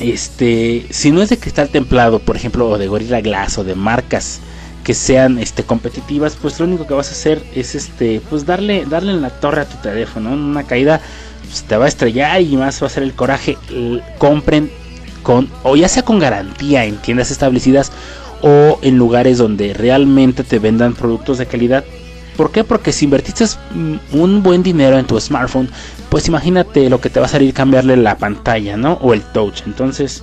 este, si no es de cristal templado, por ejemplo, o de Gorilla Glass o de marcas que sean este competitivas, pues lo único que vas a hacer es este, pues darle darle en la torre a tu teléfono, en una caída pues, te va a estrellar y más va a ser el coraje. Compren con o ya sea con garantía en tiendas establecidas o en lugares donde realmente te vendan productos de calidad. ¿Por qué? Porque si invertiste un buen dinero en tu smartphone, pues imagínate lo que te va a salir cambiarle la pantalla, ¿no? O el touch. Entonces,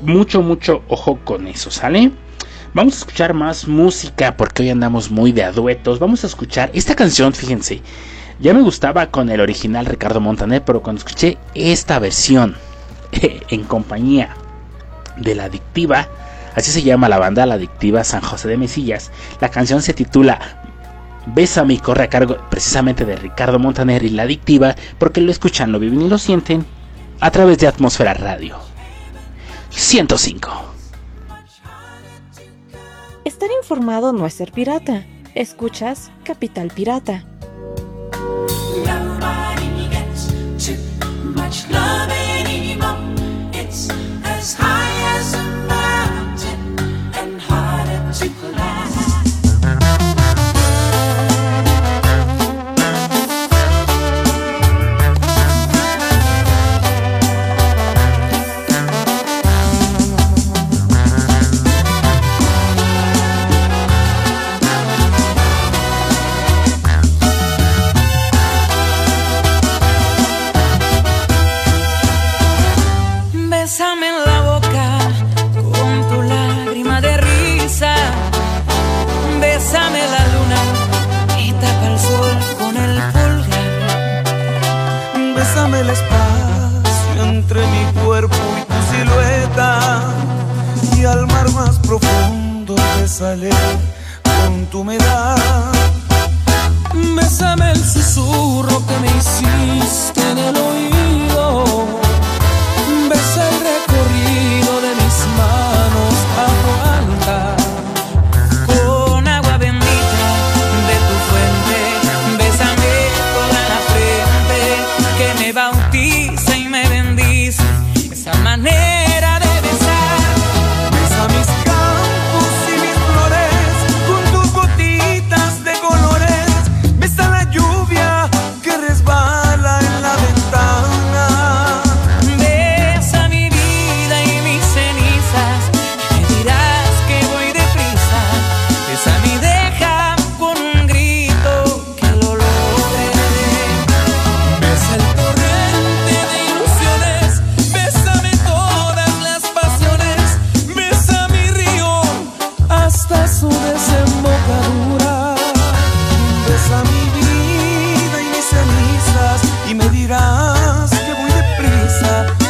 mucho, mucho ojo con eso, ¿sale? Vamos a escuchar más música porque hoy andamos muy de aduetos. Vamos a escuchar esta canción, fíjense. Ya me gustaba con el original Ricardo Montaner, pero cuando escuché esta versión *laughs* en compañía de la adictiva, Así se llama la banda La Adictiva San José de Mesillas. La canción se titula Bésame y corre a cargo precisamente de Ricardo Montaner y La Adictiva porque lo escuchan, lo viven y lo sienten a través de Atmósfera Radio. 105. Estar informado no es ser pirata. Escuchas Capital Pirata.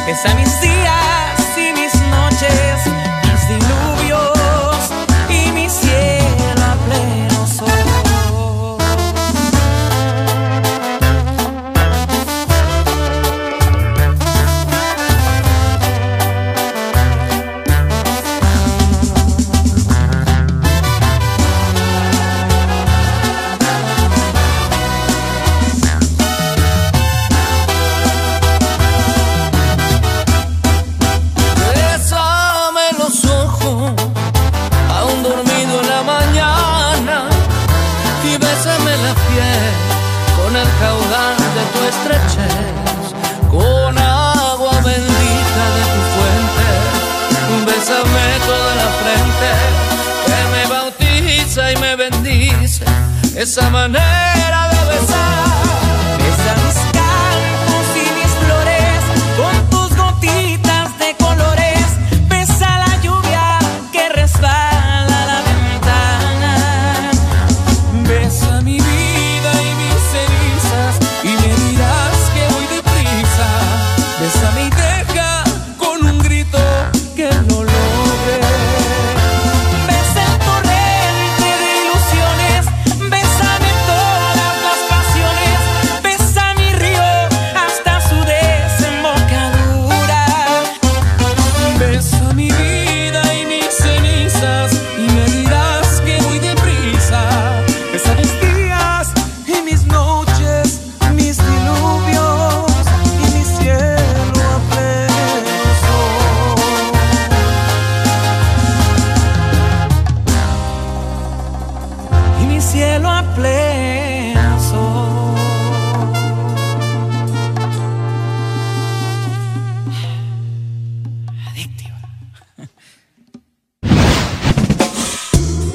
Deprisa. Besa mis días y mis noches, esa manera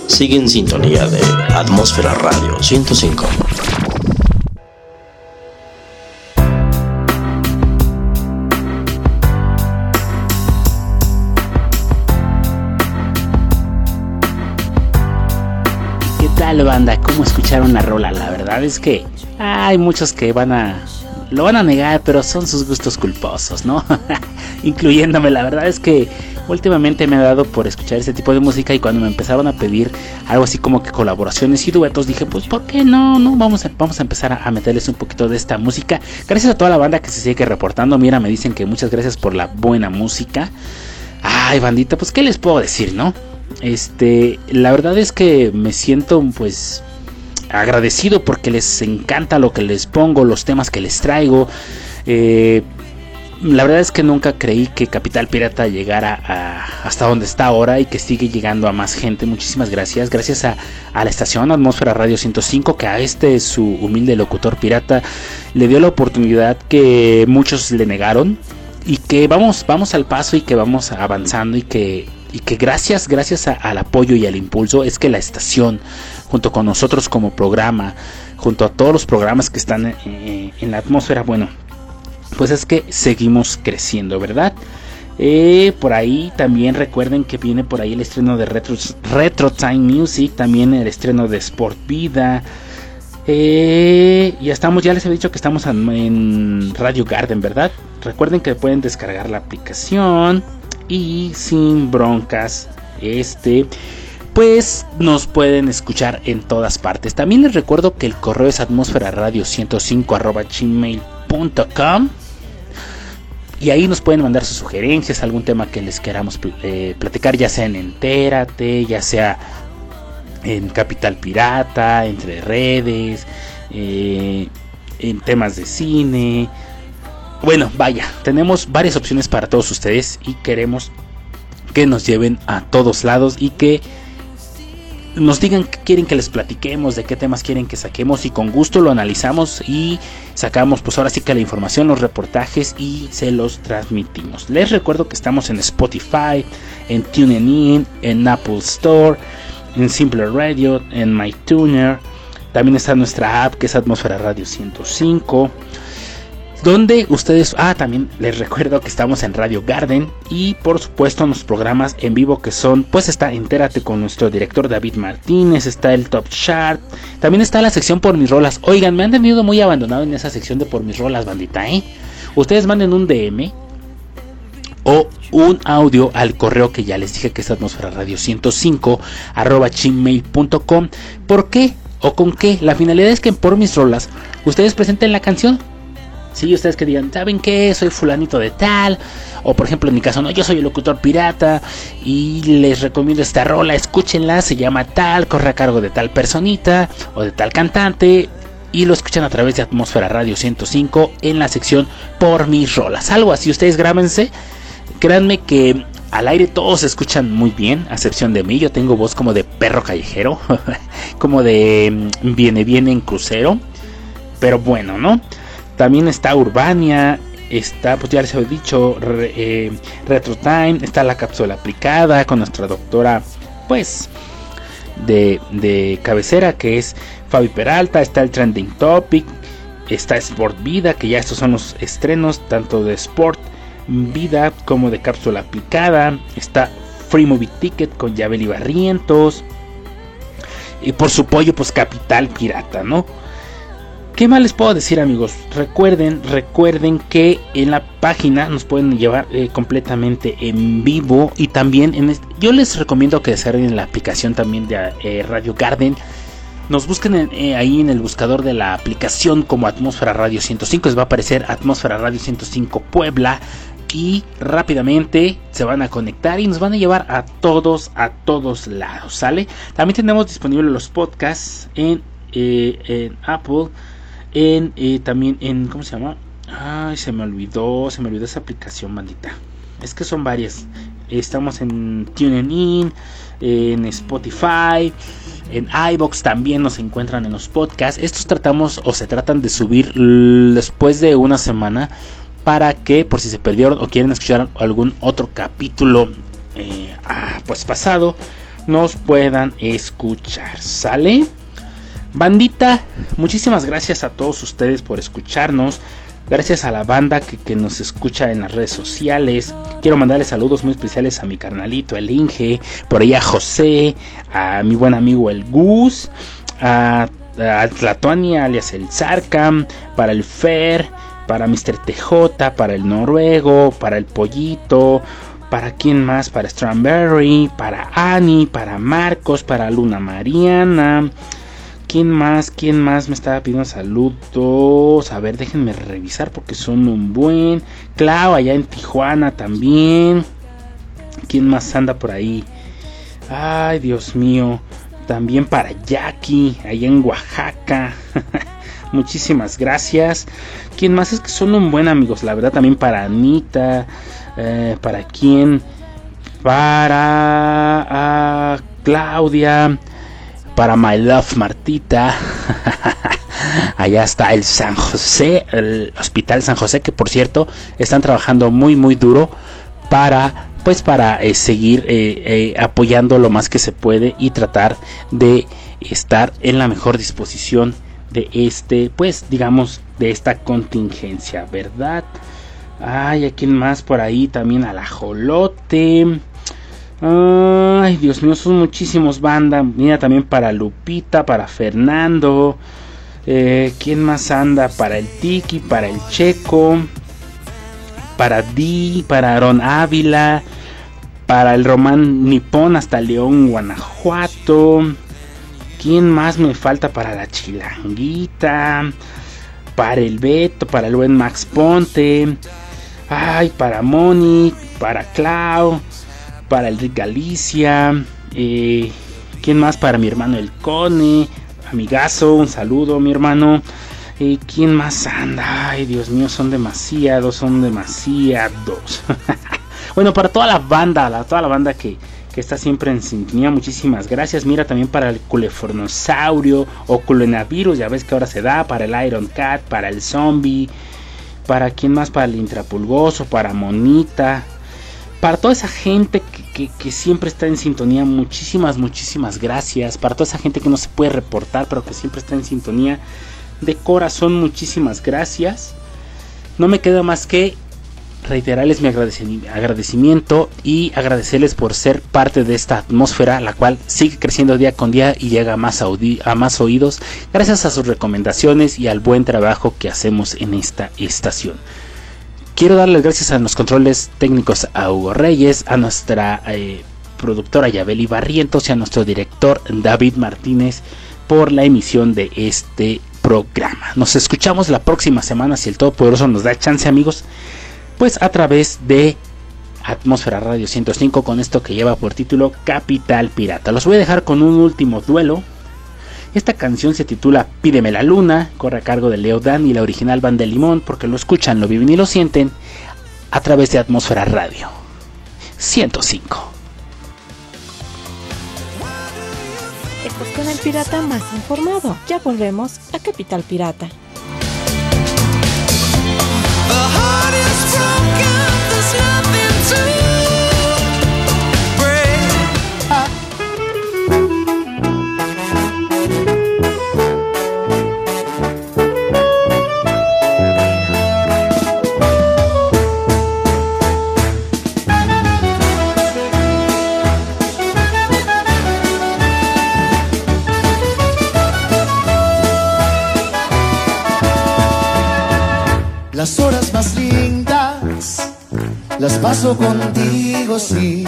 Sigue en sintonía de Atmósfera Radio 105. ¿Qué tal banda? ¿Cómo escucharon la rola? La verdad es que hay muchos que van a... Lo van a negar, pero son sus gustos culposos, ¿no? *laughs* Incluyéndome, la verdad es que últimamente me ha dado por escuchar este tipo de música y cuando me empezaron a pedir algo así como que colaboraciones y duetos, dije, pues ¿por qué no? no vamos, a, vamos a empezar a, a meterles un poquito de esta música. Gracias a toda la banda que se sigue reportando. Mira, me dicen que muchas gracias por la buena música. Ay, bandita, pues ¿qué les puedo decir, no? Este, la verdad es que me siento pues agradecido porque les encanta lo que les pongo, los temas que les traigo. Eh, la verdad es que nunca creí que Capital Pirata llegara a, hasta donde está ahora y que sigue llegando a más gente. Muchísimas gracias. Gracias a, la estación Atmósfera Radio 105 que a este su humilde locutor pirata le dio la oportunidad que muchos le negaron y que vamos vamos al paso y que vamos avanzando y que y que gracias gracias al apoyo y al impulso es que la estación junto con nosotros como programa junto a todos los programas que están eh, en la atmósfera bueno pues es que seguimos creciendo verdad eh, por ahí también recuerden que viene por ahí el estreno de Retro, Retro Time Music también el estreno de Sport Vida eh, ya estamos, ya les he dicho que estamos en Radio Garden, ¿verdad? Recuerden que pueden descargar la aplicación y sin broncas este pues nos pueden escuchar en todas partes. También les recuerdo que el correo es atmósfera radio 105 gmail.com y ahí nos pueden mandar sus sugerencias, algún tema que les queramos eh, platicar, ya sea en Entérate, ya sea en Capital Pirata, entre redes, eh, en temas de cine. Bueno, vaya, tenemos varias opciones para todos ustedes y queremos que nos lleven a todos lados y que nos digan qué quieren que les platiquemos, de qué temas quieren que saquemos y con gusto lo analizamos y sacamos pues ahora sí que la información, los reportajes y se los transmitimos. Les recuerdo que estamos en Spotify, en TuneIn, en Apple Store, en Simple Radio, en MyTuner. También está nuestra app que es Atmósfera Radio 105 donde ustedes, ah, también les recuerdo que estamos en Radio Garden y por supuesto en los programas en vivo que son, pues está Entérate con nuestro director David Martínez, está el Top Chart, también está la sección por mis rolas. Oigan, me han tenido muy abandonado en esa sección de por mis rolas, bandita, ¿eh? Ustedes manden un DM o un audio al correo que ya les dije que es atmósfera radio 105 arroba gmail.com. ¿Por qué? ¿O con qué? La finalidad es que por mis rolas ustedes presenten la canción si ustedes que digan, ¿saben qué? Soy fulanito de tal. O por ejemplo en mi caso, no, yo soy el locutor pirata y les recomiendo esta rola, escúchenla, se llama tal, corre a cargo de tal personita o de tal cantante. Y lo escuchan a través de Atmósfera Radio 105 en la sección Por mis rolas. Algo así, ustedes grábense. Créanme que al aire todos se escuchan muy bien, a excepción de mí. Yo tengo voz como de perro callejero, *laughs* como de mm, viene bien en crucero. Pero bueno, ¿no? También está Urbania, está, pues ya les he dicho, eh, Retro Time, está la cápsula aplicada con nuestra doctora, pues, de, de cabecera, que es Fabi Peralta, está el Trending Topic, está Sport Vida, que ya estos son los estrenos, tanto de Sport Vida como de cápsula aplicada, está Free Movie Ticket con Yabel y Barrientos, y por su pollo, pues Capital Pirata, ¿no? ¿Qué más les puedo decir amigos? Recuerden, recuerden que en la página nos pueden llevar eh, completamente en vivo y también en yo les recomiendo que descarguen la aplicación también de eh, Radio Garden. Nos busquen eh, ahí en el buscador de la aplicación como Atmósfera Radio 105, les va a aparecer Atmósfera Radio 105 Puebla y rápidamente se van a conectar y nos van a llevar a todos, a todos lados, ¿sale? También tenemos disponibles los podcasts en Apple en eh, también en cómo se llama ay se me olvidó se me olvidó esa aplicación maldita es que son varias. Estamos en TuneIn en Spotify en iBox también nos encuentran en los podcasts. Estos tratamos o se tratan de subir después de una semana para que por si se perdieron o quieren escuchar algún otro capítulo eh, ah, pues pasado nos puedan escuchar. Sale Bandita, muchísimas gracias a todos ustedes por escucharnos. Gracias a la banda que, nos escucha en las redes sociales. Quiero mandarles saludos muy especiales a mi carnalito, el Inge, por ahí a José, a mi buen amigo el Gus, a, a Tlatoania alias el Zarcam, para el Fer, para Mr. TJ, para el Noruego, para el Pollito, para quién más, para Strawberry, para Annie, para Marcos, para Luna Mariana ¿Quién más? ¿Quién más me estaba pidiendo saludos? A ver, déjenme revisar porque son un buen. Clau, allá en Tijuana también. ¿Quién más anda por ahí? Ay, Dios mío. También para Jackie, allá en Oaxaca. *laughs* Muchísimas gracias. ¿Quién más? Es que son un buen amigos, la verdad. También para Anita. Eh, ¿Para quién? Para ah, Claudia para My Love Martita. *laughs* Allá está el San José, el Hospital San José, que por cierto están trabajando muy muy duro para pues para eh, seguir eh, eh, apoyando lo más que se puede y tratar de estar en la mejor disposición de este pues digamos de esta contingencia verdad ay a quién más por ahí también al ajolote Ay, Dios mío, son muchísimos bandas. Mira también para Lupita, para Fernando. Eh, ¿Quién más anda? Para el Tiki, para el Checo. Para Di, para Aaron Ávila. para el Román Nipón hasta León, Guanajuato. ¿Quién más me falta para la chilanguita? Para el Beto, para el buen Max Ponte. Ay, para Moni, para Clau, para el Rick Galicia. Eh, ¿Quién más? Para mi hermano el Cone. Amigazo, un saludo, mi hermano. Eh, ¿Quién más anda? Ay, Dios mío, son demasiados, son demasiados. *laughs* bueno, para toda la banda, la, toda la banda que, que está siempre en sintonía. Muchísimas gracias. Mira también para el culefornosaurio o culenavirus, ya ves que ahora se da. Para el Iron Cat, para el zombie. Para quién más, para el intrapulgoso, para Monita. Para toda esa gente que, que, siempre está en sintonía, muchísimas, muchísimas gracias. Para toda esa gente que no se puede reportar, pero que siempre está en sintonía. De corazón, muchísimas gracias. No me queda más que reiterarles mi agradecimiento y agradecerles por ser parte de esta atmósfera, la cual sigue creciendo día con día y llega a más, a más oídos gracias a sus recomendaciones y al buen trabajo que hacemos en esta estación. Quiero darles gracias a los controles técnicos a Hugo Reyes, a nuestra eh, productora Yabeli Barrientos y a nuestro director David Martínez por la emisión de este programa. Nos escuchamos la próxima semana si el Todopoderoso nos da chance amigos pues a través de Atmósfera Radio 105 con esto que lleva por título Capital Pirata. Los voy a dejar con un último duelo. Esta canción se titula Pídeme la luna, corre a cargo de Leo Dan y la original Van de Limón porque lo escuchan, lo viven y lo sienten a través de Atmósfera Radio 105. Estás con el pirata más informado. Ya volvemos a Capital Pirata. Las horas más lindas las paso contigo, sí.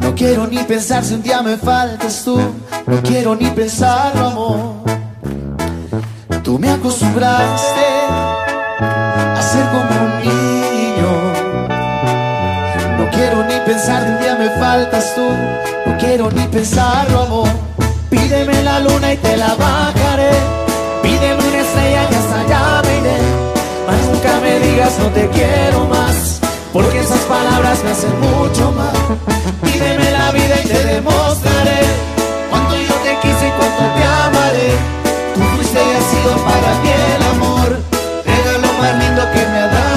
No quiero ni pensar si un día me faltas tú, no quiero ni pensarlo, amor. Tú me acostumbraste a ser como un niño. No quiero ni pensar si un día me faltas tú, no quiero ni pensarlo, amor. Pídeme la luna y te la bajaré. Y hasta allá me iré nunca me digas no te quiero más, porque esas palabras me hacen mucho mal. Pídeme la vida y te demostraré cuánto yo te quise y cuánto te amaré. Tú fuiste y has sido para mí el amor, regalo más lindo que me ha dado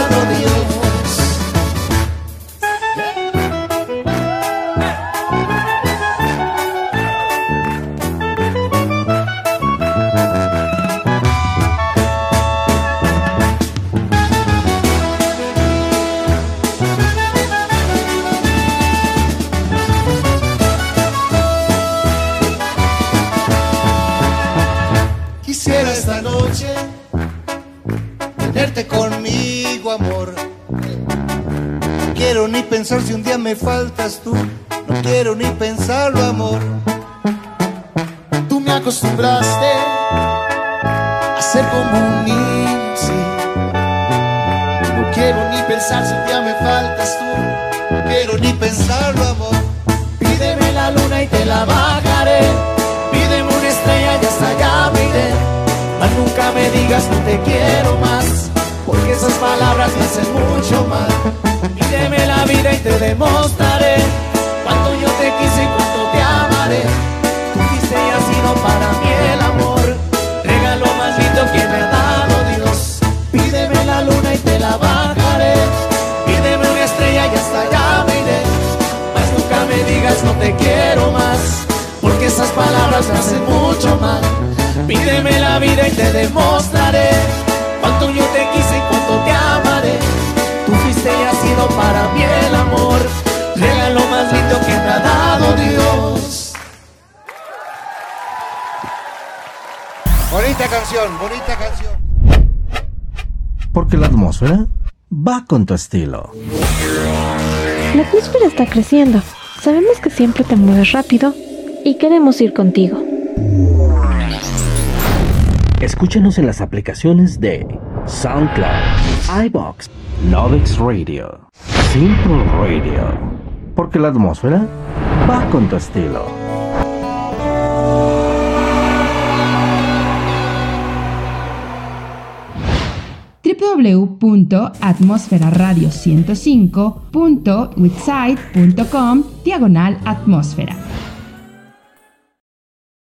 pensar si un día me faltas tú. No quiero ni pensarlo, amor. Tú me acostumbraste a ser como un niño. No quiero ni pensar si un día me faltas tú. No quiero ni pensarlo, amor. Pídeme la luna y te la bajaré. Pídeme una estrella y hasta allá me iré. Mas nunca me digas no te quiero más. Porque esas palabras me hacen mucho mal Pídeme vida y te demostraré cuánto yo te quise y cuánto te amaré. Tú fuiste y has sido para mí el amor, regalo más lindo que me ha dado Dios. Pídeme la luna y te la bajaré. Pídeme una estrella y hasta allá me iré. Mas nunca me digas no te quiero más, porque esas palabras me hacen mucho mal. Pídeme la vida y te demostraré para mí el amor, regalo más lindo que me ha dado Dios. Bonita canción, bonita canción. Porque la atmósfera va con tu estilo. La atmósfera está creciendo. Sabemos que siempre te mueves rápido y queremos ir contigo. Escúchanos en las aplicaciones de SoundCloud, iBox, Novex Radio, Simple Radio, porque la atmósfera va con tu estilo. www.atmosferaradio105.witsite.com diagonal atmósfera.